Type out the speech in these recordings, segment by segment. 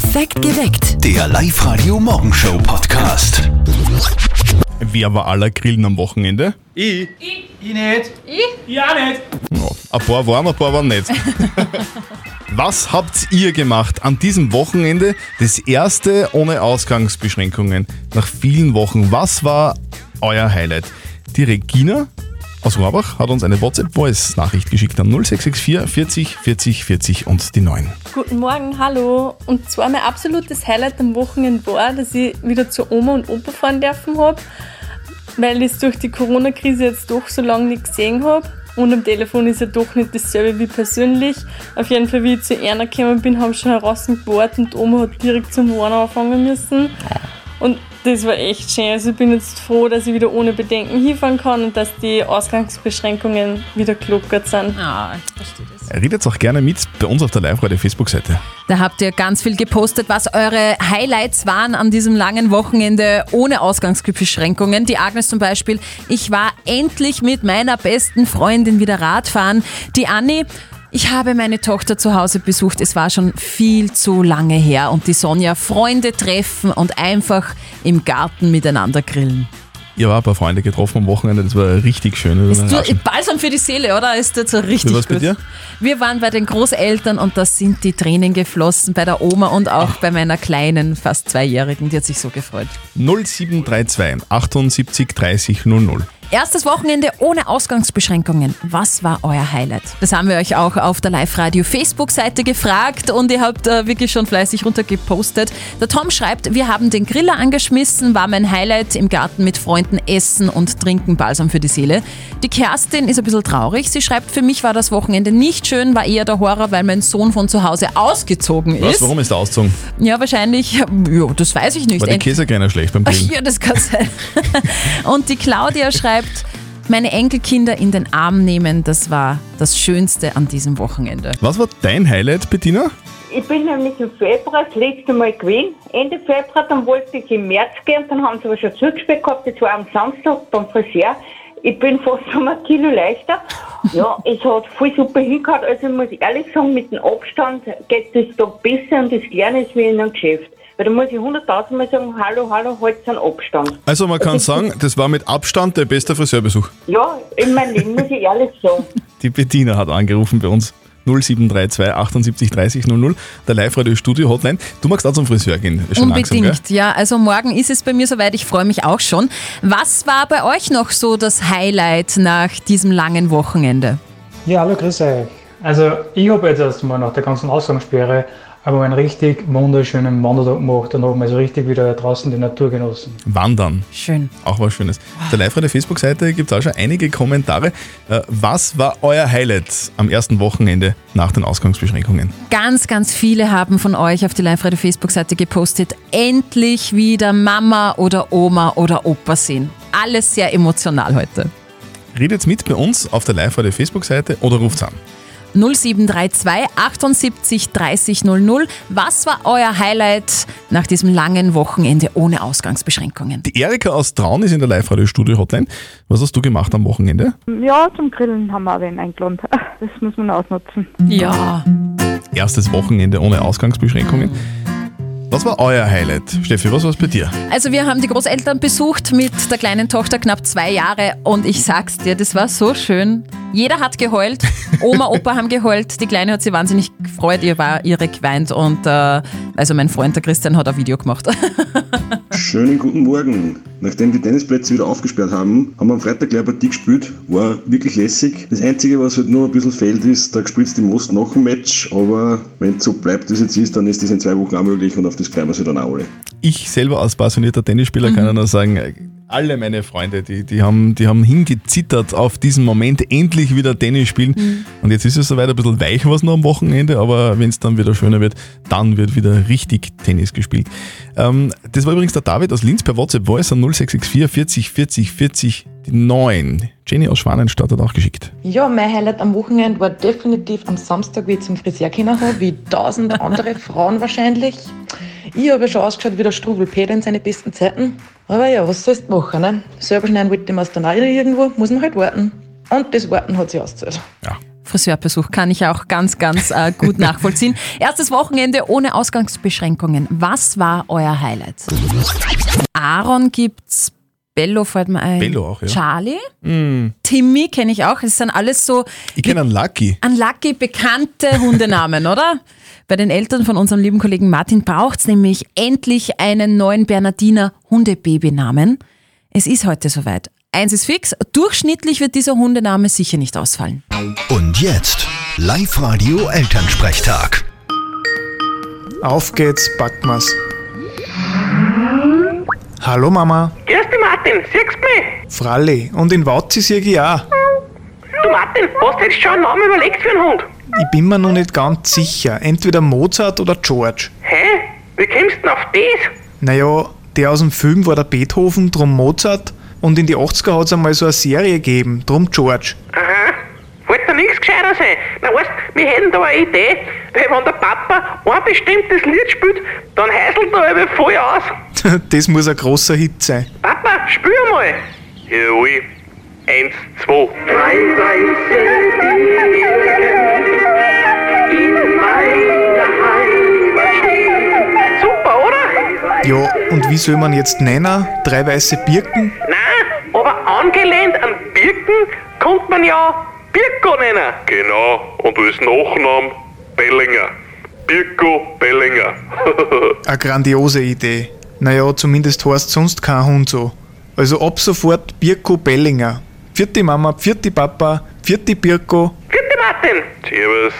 Perfekt geweckt. Der Live-Radio-Morgenshow-Podcast. Wer war aller Grillen am Wochenende? Ich. Ich. Ich nicht. Ich? Ja nicht. Ja, ein paar waren, ein paar waren nicht. Was habt ihr gemacht an diesem Wochenende? Das erste ohne Ausgangsbeschränkungen nach vielen Wochen. Was war euer Highlight? Die Regina aus Rohrbach hat uns eine WhatsApp-Voice-Nachricht geschickt an 0664 40 40 40 und die 9. Guten Morgen, hallo. Und zwar mein absolutes Highlight am Wochenende war, dass ich wieder zu Oma und Opa fahren dürfen habe, weil ich es durch die Corona-Krise jetzt doch so lange nicht gesehen habe. Und am Telefon ist ja doch nicht dasselbe wie persönlich. Auf jeden Fall, wie ich zu Erna gekommen bin, haben schon heraus gewartet und Oma hat direkt zum Wohnen anfangen müssen. Und das war echt schön. Also ich bin jetzt froh, dass ich wieder ohne Bedenken hinfahren kann und dass die Ausgangsbeschränkungen wieder gelockert sind. Ah, ich verstehe das. Redet auch gerne mit bei uns auf der Live-Radio-Facebook-Seite. Da habt ihr ganz viel gepostet, was eure Highlights waren an diesem langen Wochenende ohne Ausgangsbeschränkungen. Die Agnes zum Beispiel, ich war endlich mit meiner besten Freundin wieder Radfahren. Die Anni, ich habe meine Tochter zu Hause besucht. Es war schon viel zu lange her. Und die Sonja, Freunde treffen und einfach im Garten miteinander grillen. Ihr habt ein paar Freunde getroffen am Wochenende, das war richtig schön. Ist du, Balsam für die Seele, oder? Ist das so richtig Wie war's bei gut. dir? Wir waren bei den Großeltern und da sind die Tränen geflossen, bei der Oma und auch bei meiner kleinen, fast Zweijährigen. Die hat sich so gefreut. 0732 78 30 00. Erstes Wochenende ohne Ausgangsbeschränkungen. Was war euer Highlight? Das haben wir euch auch auf der Live-Radio Facebook-Seite gefragt und ihr habt äh, wirklich schon fleißig runtergepostet. Der Tom schreibt, wir haben den Griller angeschmissen, war mein Highlight im Garten mit Freunden essen und trinken Balsam für die Seele. Die Kerstin ist ein bisschen traurig. Sie schreibt, für mich war das Wochenende nicht schön, war eher der Horror, weil mein Sohn von zu Hause ausgezogen Was, ist. warum ist der ausgezogen? Ja, wahrscheinlich, ja, das weiß ich nicht. War die Ent- Käsekreiner schlecht beim Grillen? ja, das kann sein. Und die Claudia schreibt, meine Enkelkinder in den Arm nehmen, das war das Schönste an diesem Wochenende. Was war dein Highlight, Bettina? Ich bin nämlich im Februar das letzte Mal gewesen. Ende Februar, dann wollte ich im März gehen, dann haben sie aber schon zugespielt gehabt, das war am Samstag beim Friseur. Ich bin fast um ein Kilo leichter. Ja, es hat voll super hingehauen. Also ich muss ehrlich sagen, mit dem Abstand geht das da besser und das Lernen ist wie in einem Geschäft. Weil da muss ich hunderttausendmal sagen, hallo, hallo, halt einen Abstand. Also man kann sagen, das war mit Abstand der beste Friseurbesuch. Ja, in meinem Leben muss ich ehrlich sagen. Die Bettina hat angerufen bei uns. 0732 78 30 00, der Live-Radio-Studio-Hotline. Du magst auch zum Friseur gehen, schon Unbedingt, langsam, ja. Also morgen ist es bei mir soweit, ich freue mich auch schon. Was war bei euch noch so das Highlight nach diesem langen Wochenende? Ja, hallo, grüß euch. Also, ich habe jetzt erst mal nach der ganzen Ausgangssperre aber einen richtig wunderschönen Wandertag gemacht und habe mal so richtig wieder draußen die Natur genossen. Wandern, Schön. auch was Schönes. Auf der Live-Radio-Facebook-Seite gibt es auch schon einige Kommentare. Äh, Was war euer Highlight am ersten Wochenende nach den Ausgangsbeschränkungen? Ganz, ganz viele haben von euch auf die Live-Radio-Facebook-Seite gepostet, endlich wieder Mama oder Oma oder Opa sehen. Alles sehr emotional heute. Redet mit bei uns auf der Live-Radio-Facebook-Seite oder ruft an. 0732 78 30 00. Was war euer Highlight nach diesem langen Wochenende ohne Ausgangsbeschränkungen? Die Erika aus Traun ist in der Live-Radio-Studio-Hotline. Was hast du gemacht am Wochenende? Ja, zum Grillen haben wir auch wen eingeladen. Das muss man ausnutzen. Ja, Erstes Wochenende ohne Ausgangsbeschränkungen. Was war euer Highlight? Steffi, was war es bei dir? also wir haben die Großeltern besucht mit der kleinen Tochter, knapp zwei Jahre. Und ich sag's dir, das war so schön. Jeder hat geheult. Oma, Opa haben geheult. Die Kleine hat sich wahnsinnig gefreut. Ihr war ihre geweint. Und äh, also mein Freund, der Christian, hat ein Video gemacht. Schönen guten Morgen. Nachdem die Tennisplätze wieder aufgesperrt haben, haben wir am Freitag gleich eine Partie gespielt. War wirklich lässig. Das Einzige, was halt nur ein bisschen fehlt, ist, da gespielt die Most noch ein Match. Aber wenn es so bleibt, wie es jetzt ist, dann ist das in zwei Wochen auch möglich und auf das freuen wir sich dann auch alle. Ich selber als passionierter Tennisspieler kann ja nur sagen, alle meine Freunde, die, die, haben, die haben hingezittert auf diesen Moment, endlich wieder Tennis spielen. Und jetzt ist es soweit ein bisschen weich was noch am Wochenende, aber wenn es dann wieder schöner wird, dann wird wieder richtig Tennis gespielt. Ähm, das war übrigens der David aus Linz per WhatsApp Voice an 0664 40 40 40 9. Jenny aus Schwanenstadt hat auch geschickt. Ja, mein Highlight am Wochenende war definitiv am Samstag, wie ich zum Friseur gekommen habe, wie tausende andere Frauen wahrscheinlich. Ich habe ja schon ausgeschaut wie der Strubel Peter in seinen besten Zeiten. Aber ja, was sollst du machen, ne? Selber schneiden wollte ich mir dann auch irgendwo, muss man halt warten. Und das Warten hat sich ausgezahlt. Ja, Friseurbesuch kann ich auch ganz, ganz äh, gut nachvollziehen. Erstes Wochenende ohne Ausgangsbeschränkungen. Was war euer Highlight? Aaron gibt's. Bello fällt mir ein. Bello auch, ja. Charlie. Mm. Timmy kenne ich auch. Es sind alles so Ich kenne einen Lucky. an Lucky bekannte Hundenamen, oder? Bei den Eltern von unserem lieben Kollegen Martin braucht es nämlich endlich einen neuen Bernardiner Hundebabynamen. Es ist heute soweit. Eins ist fix, durchschnittlich wird dieser Hundename sicher nicht ausfallen. Und jetzt Live-Radio Elternsprechtag. Auf geht's, wir's. Hallo Mama, Grüß dich, Martin. Siehst du mich? Fralli. Und in Watzi sehe ich auch. Du, Martin, hast du jetzt schon einen Namen überlegt für einen Hund? Ich bin mir noch nicht ganz sicher. Entweder Mozart oder George. Hä? Wie kommst du denn auf das? Naja, der aus dem Film war der Beethoven, drum Mozart. Und in die 80er hat's einmal so eine Serie gegeben, drum George. Aha. Wollte da nichts gescheiter sein. Na, weißt wir hätten da eine Idee. Weil wenn der Papa ein bestimmtes Lied spielt, dann heißelt er aber voll aus. das muss ein großer Hit sein. Papa, spür mal. Jawohl. Eins, zwei. Drei Super, oder? Ja, und wie soll man jetzt nennen? Drei weiße Birken? Nein, aber angelehnt an Birken könnte man ja Birko nennen. Genau, und als Nachnamen Bellinger. Birko Bellinger. Eine grandiose Idee. Naja, zumindest heißt sonst kein Hund so. Also ab sofort Birko Bellinger. Vierte Mama, vierte Papa, vierte Birko. Vierte Martin. Servus.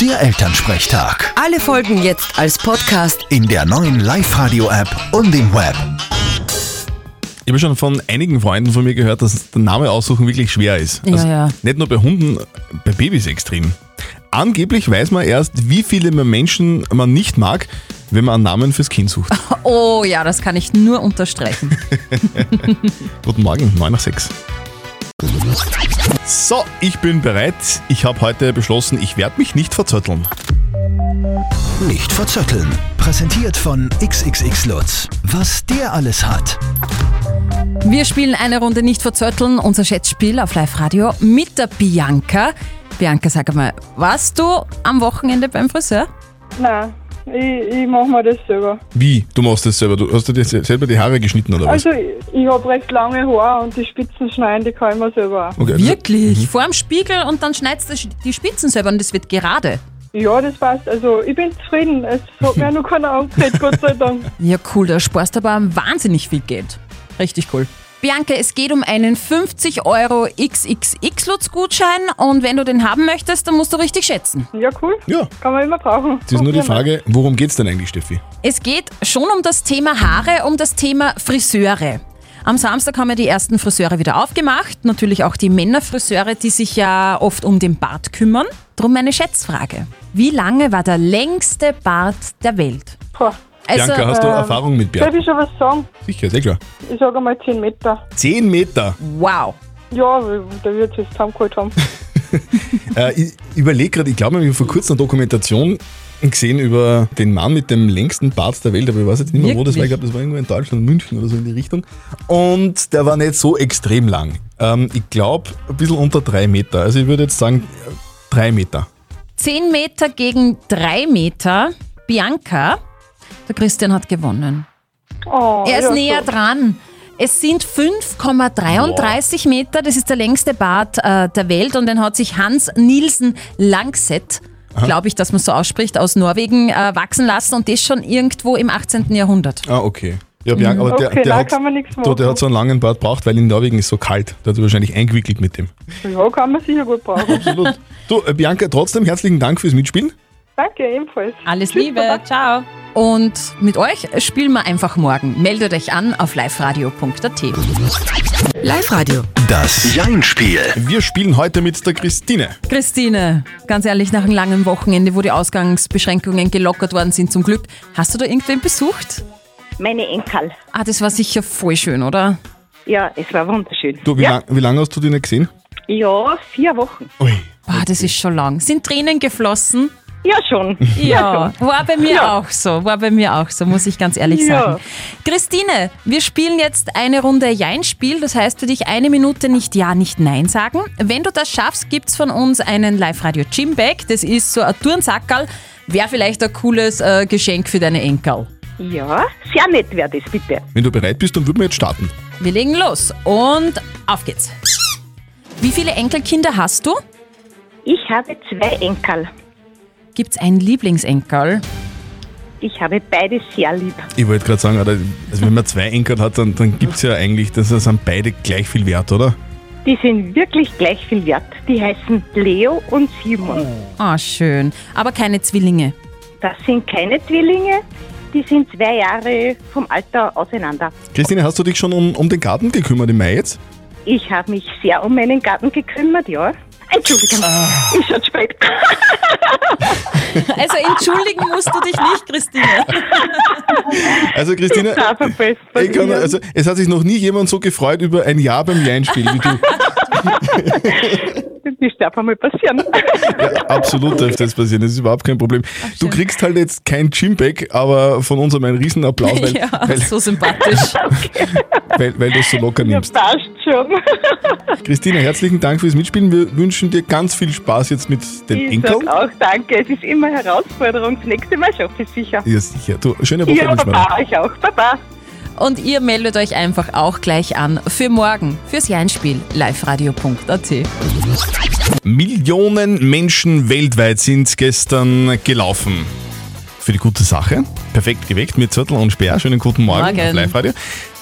Der Elternsprechtag. Alle Folgen jetzt als Podcast. In der neuen Live-Radio-App und im Web. Ich habe schon von einigen Freunden von mir gehört, dass der Name aussuchen wirklich schwer ist. Ja, ja. Nicht nur bei Hunden, bei Babys extrem. Angeblich weiß man erst, wie viele Menschen man nicht mag, wenn man einen Namen fürs Kind sucht. Oh ja, das kann ich nur unterstreichen. Guten Morgen, 9 nach 6. So, ich bin bereit. Ich habe heute beschlossen, ich werde mich nicht verzötteln. Nicht verzötteln. Präsentiert von XXX Was der alles hat. Wir spielen eine Runde nicht verzötteln, unser Schätzspiel auf Live-Radio mit der Bianca. Bianca, sag einmal, warst du am Wochenende beim Friseur? Nein, ich, ich mache mir das selber. Wie? Du machst das selber? Du hast dir selber die Haare geschnitten oder was? Also, ich, ich habe recht lange Haare und die Spitzen schneiden, die kann ich mir selber auch. Okay, also- Wirklich? Vor dem Spiegel und dann schneidest du die Spitzen selber und das wird gerade. Ja, das passt. Also, ich bin zufrieden. Es hat mir noch keiner angeredet, Gott sei Dank. Ja, cool, da sparst du aber wahnsinnig viel Geld. Richtig cool. Bianca, es geht um einen 50 Euro XXX-Lutz-Gutschein und wenn du den haben möchtest, dann musst du richtig schätzen. Ja, cool. Ja. Kann man immer brauchen. Jetzt ist nur die Frage, worum geht's denn eigentlich, Steffi? Es geht schon um das Thema Haare, um das Thema Friseure. Am Samstag haben ja die ersten Friseure wieder aufgemacht. Natürlich auch die Männerfriseure, die sich ja oft um den Bart kümmern. Drum meine Schätzfrage. Wie lange war der längste Bart der Welt? Boah. Bianca, hast du ähm, Erfahrung mit Darf Bert? ich schon was sagen? Sicher, sehr klar. Ich sage einmal 10 Meter. 10 Meter. Wow. Ja, der wird es zusammengeholt haben. Äh, ich überlege gerade, ich glaube, ich habe vor kurzem eine Dokumentation gesehen über den Mann mit dem längsten Bart der Welt, aber ich weiß jetzt nicht mehr, wo das war. Ich glaube, das war irgendwo in Deutschland, München oder so in die Richtung. Und der war nicht so extrem lang. Ähm, ich glaube, ein bisschen unter drei Meter. Also ich würde jetzt sagen, äh, drei Meter. 10 Meter gegen 3 Meter. Bianca, der Christian hat gewonnen. Oh, Er ist ja, näher so. dran. Es sind 5,33 Meter. Das ist der längste Bart äh, der Welt und den hat sich Hans Nielsen Langset, glaube ich, dass man so ausspricht, aus Norwegen äh, wachsen lassen und das schon irgendwo im 18. Jahrhundert. Ah, okay. Ja, Bianca, aber der, Okay, der, da hat, kann man nichts du, der hat so einen langen Bart braucht, weil in Norwegen ist so kalt. Der hat sich wahrscheinlich eingewickelt mit dem. Ja, kann man sicher gut brauchen. Absolut. Du, äh, Bianca, trotzdem herzlichen Dank fürs Mitspielen. Danke, ebenfalls. Alles Tschüss, Liebe, Baba. ciao. Und mit euch spielen wir einfach morgen. Meldet euch an auf liveradio.at. Live-Radio. Das Jein-Spiel. Wir spielen heute mit der Christine. Christine, ganz ehrlich, nach einem langen Wochenende, wo die Ausgangsbeschränkungen gelockert worden sind, zum Glück, hast du da irgendwen besucht? Meine Enkel. Ah, das war sicher voll schön, oder? Ja, es war wunderschön. Du, wie, ja, lang, wie lange hast du die nicht gesehen? ja, vier Wochen. Ui. Boah, das ist schon lang. Sind Tränen geflossen? Ja, schon. Ja, war bei mir Ja. auch so, war bei mir auch so, muss ich ganz ehrlich Ja. sagen. Christine, wir spielen jetzt eine Runde Jein-Spiel, das heißt für dich eine Minute nicht Ja, nicht Nein sagen. Wenn du das schaffst, gibt's von uns einen Live-Radio-Gymbag, das ist so ein Turnsackerl, wäre vielleicht ein cooles äh, Geschenk für deine Enkel. Ja, sehr nett wäre das, bitte. Wenn du bereit bist, dann würden wir jetzt starten. Wir legen los und auf geht's. Wie viele Enkelkinder hast du? Ich habe zwei Enkel. Gibt's einen Lieblingsenkel? Ich habe beide sehr lieb. Ich wollte gerade sagen, Alter, also wenn man zwei Enkel hat, dann, dann gibt es ja eigentlich, das sind beide gleich viel wert, oder? Die sind wirklich gleich viel wert. Die heißen Leo und Simon. Ah, schön. Aber keine Zwillinge. Das sind keine Zwillinge. Die sind zwei Jahre vom Alter auseinander. Christine, hast du dich schon um, um den Garten gekümmert im Mai jetzt? Ich habe mich sehr um meinen Garten gekümmert, ja. Entschuldigung, ist schon spät. Also entschuldigen musst du dich nicht, Christine. Also Christine, Ich kann, also, es hat sich noch nie jemand so gefreut über ein Jahr beim Jeinspiel wie du. Das darf einmal passieren. Ja, absolut darf das passieren, das ist überhaupt kein Problem. Du kriegst halt jetzt kein Gymbag, aber von uns einmal einen riesen Applaus, weil, ja, weil, so sympathisch. weil, weil du es so locker nimmst. Passt schon. Christine, herzlichen Dank fürs Mitspielen. Wir wünschen dir ganz viel Spaß jetzt mit den Ich Enkeln. sag auch danke. Es ist immer eine Herausforderung. Das nächste Mal schaffe ich es sicher. Ja, sicher. Du, schöne Woche Ja, Baba, ich auch. Baba. Und ihr meldet euch einfach auch gleich an für morgen, fürs Jeinspiel, liveradio.at. Millionen Menschen weltweit sind gestern gelaufen. Für die gute Sache. Perfekt geweckt mit Zettel und Speer. Schönen guten Morgen, Morgen. auf Live-Radio.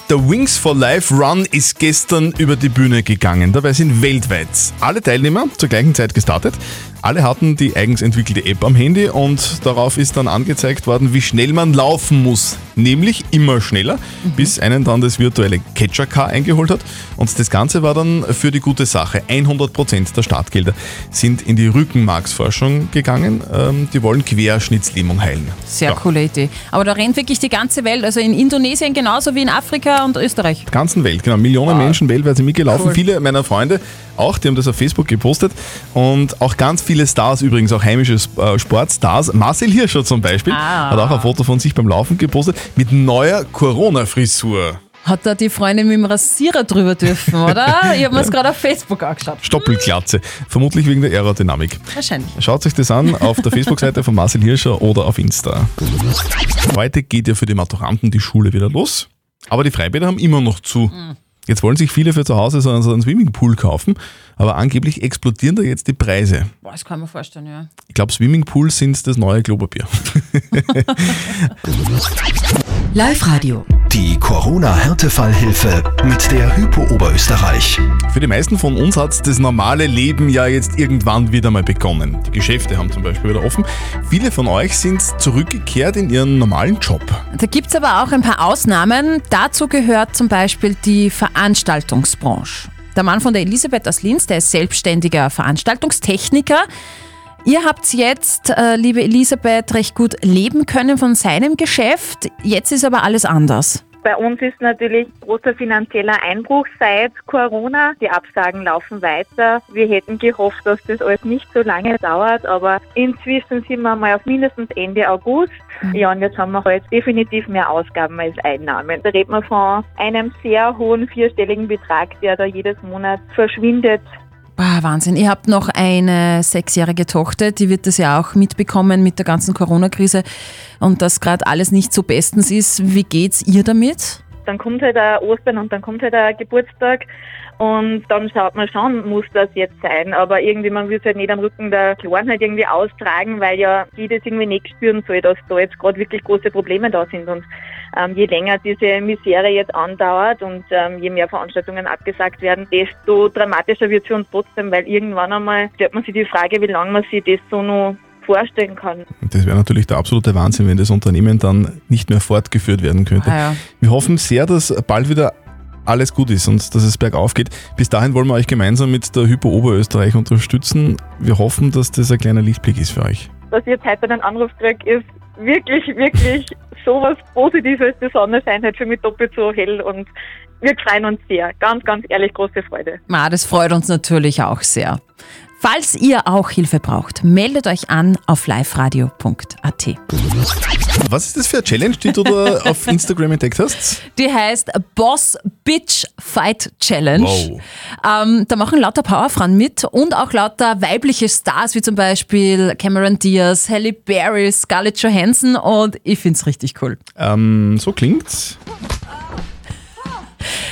Der Wings for Life Run ist gestern über die Bühne gegangen. Dabei sind weltweit alle Teilnehmer zur gleichen Zeit gestartet. Alle hatten die eigens entwickelte App am Handy und darauf ist dann angezeigt worden, wie schnell man laufen muss. Nämlich immer schneller, bis einen dann das virtuelle Catcher-Car eingeholt hat. Und das Ganze war dann für die gute Sache. 100% der Startgelder sind in die Rückenmarksforschung gegangen. Ähm, die wollen Querschnittslähmung heilen. Sehr Ja. coole Idee. Aber da rennt wirklich die ganze Welt, also in Indonesien genauso wie in Afrika und Österreich. der ganzen Welt, genau. Millionen Menschen weltweit sind mitgelaufen. Cool. Viele meiner Freunde auch, die haben das auf Facebook gepostet. Und auch ganz viele Stars übrigens, auch heimische äh, Sportstars. Marcel Hirscher zum Beispiel Ah. hat auch ein Foto von sich beim Laufen gepostet mit neuer Corona-Frisur. Hat da die Freundin mit dem Rasierer drüber dürfen, oder? Ich habe mir das gerade auf Facebook angeschaut. Stoppelglatze. Vermutlich wegen der Aerodynamik. Wahrscheinlich. Schaut euch das an auf der Facebook-Seite von Marcel Hirscher oder auf Insta. Heute geht ja für die Maturanten die Schule wieder los, aber die Freibäder haben immer noch zu. Jetzt wollen sich viele für zu Hause so einen, so einen Swimmingpool kaufen, aber angeblich explodieren da jetzt die Preise. Boah, das kann man vorstellen, ja. Ich glaube, Swimmingpools sind das neue Klopapier. Live-Radio. Die Corona-Härtefallhilfe mit der Hypo Oberösterreich. Für die meisten von uns hat das normale Leben ja jetzt irgendwann wieder mal begonnen. Die Geschäfte haben zum Beispiel wieder offen. Viele von euch sind zurückgekehrt in ihren normalen Job. Da gibt es aber auch ein paar Ausnahmen. Dazu gehört zum Beispiel die Veranstaltungsbranche. Der Mann von der Elisabeth aus Linz, der ist selbstständiger Veranstaltungstechniker. Ihr habt jetzt, äh, liebe Elisabeth, recht gut leben können von seinem Geschäft. Jetzt ist aber alles anders. Bei uns ist natürlich großer finanzieller Einbruch seit Corona. Die Absagen laufen weiter. Wir hätten gehofft, dass das alles nicht so lange dauert, aber inzwischen sind wir mal auf mindestens Ende August. Ja, und jetzt haben wir halt definitiv mehr Ausgaben als Einnahmen. Da redet man von einem sehr hohen vierstelligen Betrag, der da jedes Monat verschwindet. Boah, Wahnsinn. Ihr habt noch eine sechsjährige Tochter, die wird das ja auch mitbekommen mit der ganzen Corona-Krise und dass gerade alles nicht so bestens ist. Wie geht's ihr damit? Dann kommt halt der Ostern und dann kommt halt der Geburtstag und dann schaut man schon, muss das jetzt sein. Aber irgendwie, man will es halt nicht am Rücken der Kleinen halt irgendwie austragen, weil ja die das irgendwie nicht spüren soll, dass da jetzt gerade wirklich große Probleme da sind. Und ähm, je länger diese Misere jetzt andauert und ähm, je mehr Veranstaltungen abgesagt werden, desto dramatischer wird es für uns trotzdem, weil irgendwann einmal stellt man sich die Frage, wie lange man sich das so noch vorstellen kann. Das wäre natürlich der absolute Wahnsinn, wenn das Unternehmen dann nicht mehr fortgeführt werden könnte. Ah ja. Wir hoffen sehr, dass bald wieder alles gut ist und dass es bergauf geht. Bis dahin wollen wir euch gemeinsam mit der Hypo Oberösterreich unterstützen. Wir hoffen, dass das ein kleiner Lichtblick ist für euch. dass ich jetzt heute einen Anruf kriege, ist wirklich, wirklich sowas Positives. Sonne scheint halt für mich doppelt so hell und wir freuen uns sehr. Ganz, ganz ehrlich, große Freude. Ma, das freut uns natürlich auch sehr. Falls ihr auch Hilfe braucht, meldet euch an auf liveradio.at. Was ist das für eine Challenge, die du da auf Instagram entdeckt hast? Die heißt Boss Bitch Fight Challenge. Wow. Ähm, da machen lauter Powerfrauen mit und auch lauter weibliche Stars, wie zum Beispiel Cameron Diaz, Halle Berry, Scarlett Johansson und ich find's richtig cool. Ähm, so klingt's.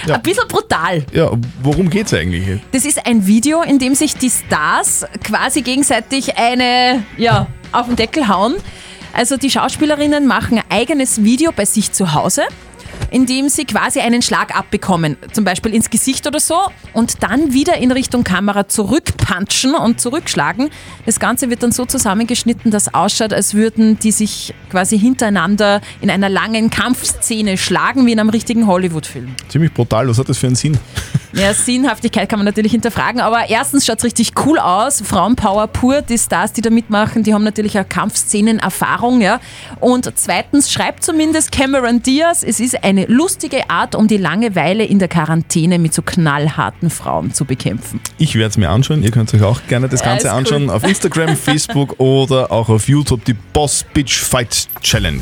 Ja. Ein bisschen brutal. Ja, worum geht's eigentlich? Das ist ein Video, in dem sich die Stars quasi gegenseitig eine, ja, auf den Deckel hauen. Also die Schauspielerinnen machen ein eigenes Video bei sich zu Hause, in dem sie quasi einen Schlag abbekommen, zum Beispiel ins Gesicht oder so, und dann wieder in Richtung Kamera zurückpunchen und zurückschlagen. Das Ganze wird dann so zusammengeschnitten, dass ausschaut, als würden die sich quasi hintereinander in einer langen Kampfszene schlagen, wie in einem richtigen Hollywood-Film. Ziemlich brutal, was hat das für einen Sinn? Ja, Sinnhaftigkeit kann man natürlich hinterfragen, aber erstens schaut es richtig cool aus. Frauenpower pur, die Stars, die da mitmachen, die haben natürlich auch Kampfszenen-Erfahrung, ja. Und zweitens schreibt zumindest Cameron Diaz, es ist eine lustige Art, um die Langeweile in der Quarantäne mit so knallharten Frauen zu bekämpfen. Ich werde es mir anschauen. Ihr könnt euch auch gerne das Ja, Ganze ist anschauen cool. auf Instagram, Facebook oder auch auf YouTube die Boss Bitch Fight Challenge.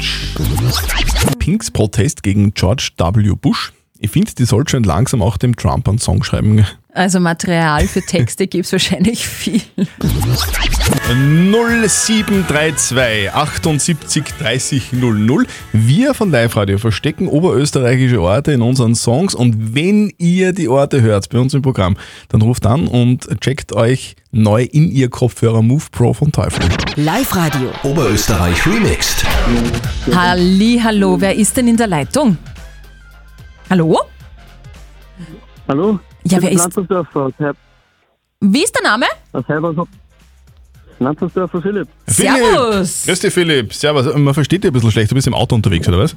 Pinks Protest gegen George W. Bush. Ich finde, die soll schon langsam auch dem Trump einen Song schreiben. Also Material für Texte gibt es wahrscheinlich viel. 0732 78 30 00. Wir von Live Radio verstecken oberösterreichische Orte in unseren Songs und wenn ihr die Orte hört bei uns im Programm, dann ruft an und checkt euch neu in ihr Kopfhörer Move Pro von Teufel. Live Radio. Oberösterreich remixed. Halli, hallo, wer ist denn in der Leitung? Hallo? Hallo? Ja, wer ist- Lanzersdorfer Wie ist der Name? aus Herbershaupt. Lanzersdorfer Philipp. Servus. Grüß dich, Philipp. Servus. Man versteht dich ein bisschen schlecht. Du bist im Auto unterwegs, oder was?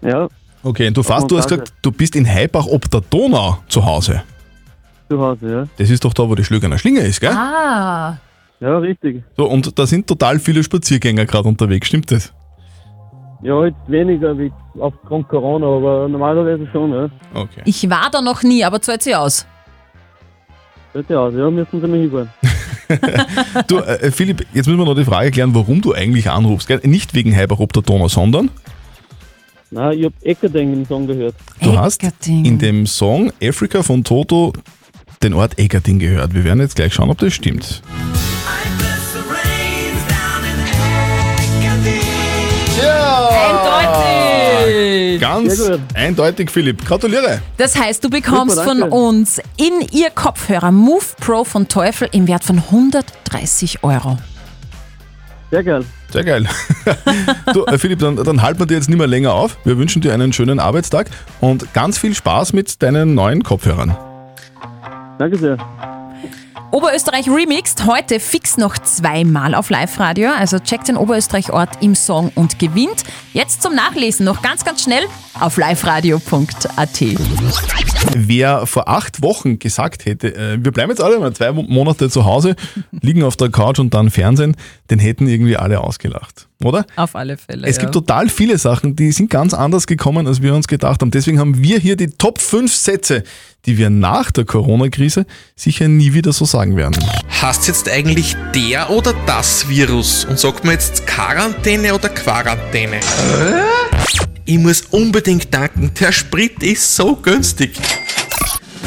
Ja. Okay, und du fährst, du hast gesagt, du bist in Heibach ob der Donau zu Hause. Zu Hause, ja. Das ist doch da, wo die Schlögener Schlinge ist, gell? Ah. Ja, richtig. So, und da sind total viele Spaziergänger gerade unterwegs, stimmt das? Ja, jetzt weniger wie aufgrund Corona, aber normalerweise schon, ja. Okay. Ich war da noch nie, aber zahlt sie aus. Bitte aus, ja, müssen Sie mal hinfahren. Du, äh, Philipp, jetzt müssen wir noch die Frage klären, warum du eigentlich anrufst. Gell? Nicht wegen Heibach ob der Donau, sondern Nein, ich hab Eckerding im Song gehört. du hast in dem Song Africa von Toto den Ort Eckerding gehört. Wir werden jetzt gleich schauen, ob das stimmt. Ganz eindeutig, Philipp. Gratuliere. Das heißt, du bekommst Super, von uns in ihr Kopfhörer Move Pro von Teufel im Wert von 130 Euro. Sehr geil. Sehr geil. du, äh, Philipp, dann, dann halten wir dir jetzt nicht mehr länger auf. Wir wünschen dir einen schönen Arbeitstag und ganz viel Spaß mit deinen neuen Kopfhörern. Danke sehr. Oberösterreich Remixed, heute fix noch zweimal auf Live-Radio. Also checkt den Oberösterreich-Ort im Song und gewinnt. Jetzt zum Nachlesen noch ganz, ganz schnell auf liveradio.at. Wer vor acht Wochen gesagt hätte, äh, wir bleiben jetzt alle mal zwei Mo- Monate zu Hause, liegen auf der Couch und dann Fernsehen, den hätten irgendwie alle ausgelacht, oder? Auf alle Fälle. Es gibt total viele Sachen, die sind ganz anders gekommen, als wir uns gedacht haben. Deswegen haben wir hier die Top 5 Sätze, die wir nach der Corona-Krise sicher nie wieder so sagen werden. Heißt jetzt eigentlich der oder das Virus? Und sagt man jetzt Quarantäne oder Quarantäne? Ich muss unbedingt danken, der Sprit ist so günstig.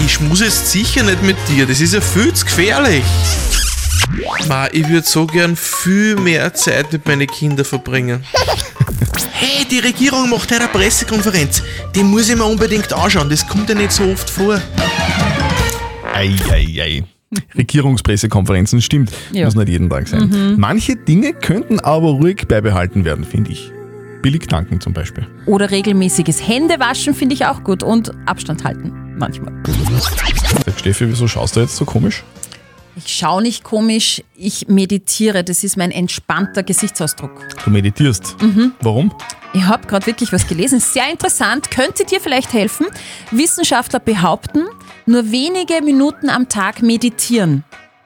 Ich muss jetzt sicher nicht mit dir, das ist ja viel zu gefährlich. Ma, ich würde so gern viel mehr Zeit mit meinen Kindern verbringen. Hey, die Regierung macht heute eine Pressekonferenz. Die muss ich mir unbedingt anschauen, das kommt ja nicht so oft vor. Ei, ei, ei. Regierungspressekonferenzen, stimmt. Ja. Muss nicht jeden Tag sein. Mhm. Manche Dinge könnten aber ruhig beibehalten werden, finde ich. Billig tanken zum Beispiel. Oder regelmäßiges Händewaschen finde ich auch gut und Abstand halten. Manchmal. Steffi, wieso schaust du jetzt so komisch? Ich schaue nicht komisch, ich meditiere. Das ist mein entspannter Gesichtsausdruck. Du meditierst. Mhm. Warum? Ich habe gerade wirklich was gelesen, sehr interessant, könnte dir vielleicht helfen. Wissenschaftler behaupten, nur wenige Minuten am Tag meditieren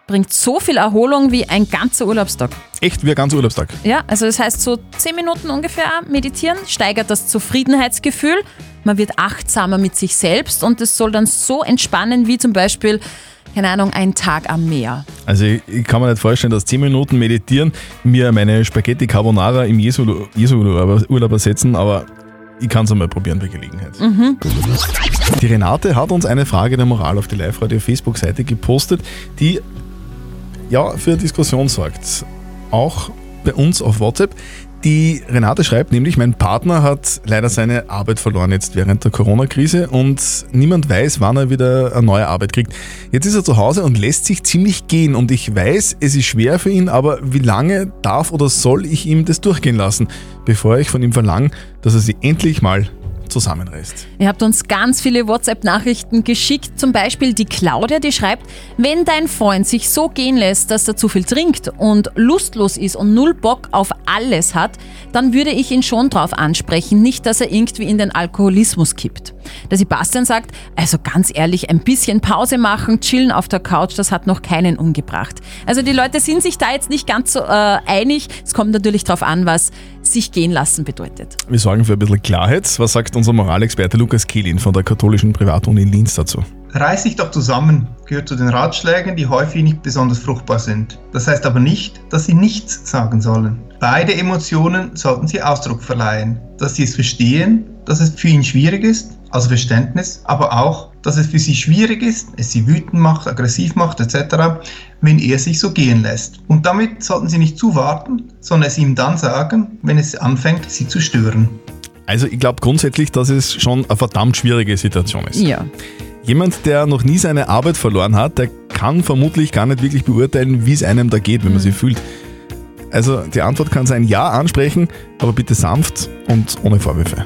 bringt so viel Erholung wie ein ganzer Urlaubstag. Echt wie ein ganzer Urlaubstag. Ja, also das heißt so 10 Minuten ungefähr meditieren, steigert das Zufriedenheitsgefühl, man wird achtsamer mit sich selbst und es soll dann so entspannen wie zum Beispiel keine Ahnung, ein Tag am Meer. Also ich, ich kann mir nicht vorstellen, dass 10 Minuten meditieren mir meine Spaghetti Carbonara im Jesu-Urlaub Jesu ersetzen, aber ich kann es einmal probieren bei Gelegenheit. Mhm. Die Renate hat uns eine Frage der Moral auf die Live-Radio Facebook-Seite gepostet, die ja für Diskussion sorgt. Auch bei uns auf WhatsApp. Die Renate schreibt nämlich, mein Partner hat leider seine Arbeit verloren jetzt während der Corona-Krise und niemand weiß, wann er wieder eine neue Arbeit kriegt. Jetzt ist er zu Hause und lässt sich ziemlich gehen und ich weiß, es ist schwer für ihn, aber wie lange darf oder soll ich ihm das durchgehen lassen, bevor ich von ihm verlange, dass er sie endlich mal zusammenreißt? Ihr habt uns ganz viele WhatsApp-Nachrichten geschickt. Zum Beispiel die Claudia, die schreibt, wenn dein Freund sich so gehen lässt, dass er zu viel trinkt und lustlos ist und null Bock auf alles hat, dann würde ich ihn schon drauf ansprechen, nicht, dass er irgendwie in den Alkoholismus kippt. Der Sebastian sagt, also ganz ehrlich, ein bisschen Pause machen, chillen auf der Couch, das hat noch keinen umgebracht. Also die Leute sind sich da jetzt nicht ganz so äh, einig. Es kommt natürlich darauf an, was sich gehen lassen bedeutet. Wir sorgen für ein bisschen Klarheit. Was sagt unser Moralexperte Lukas Kehlin von der katholischen Privatuni Linz dazu? Reiß dich doch zusammen, gehört zu den Ratschlägen, die häufig nicht besonders fruchtbar sind. Das heißt aber nicht, dass sie nichts sagen sollen. Beide Emotionen sollten sie Ausdruck verleihen, dass sie es verstehen, dass es für ihn schwierig ist, also Verständnis, aber auch, dass es für sie schwierig ist, es sie wütend macht, aggressiv macht etc., wenn er sich so gehen lässt. Und damit sollten sie nicht zuwarten, sondern es ihm dann sagen, wenn es anfängt, sie zu stören. Also ich glaube grundsätzlich, dass es schon eine verdammt schwierige Situation ist. Ja. Jemand, der noch nie seine Arbeit verloren hat, der kann vermutlich gar nicht wirklich beurteilen, wie es einem da geht, wenn man sich fühlt. Also die Antwort kann sein Ja ansprechen, aber bitte sanft und ohne Vorwürfe.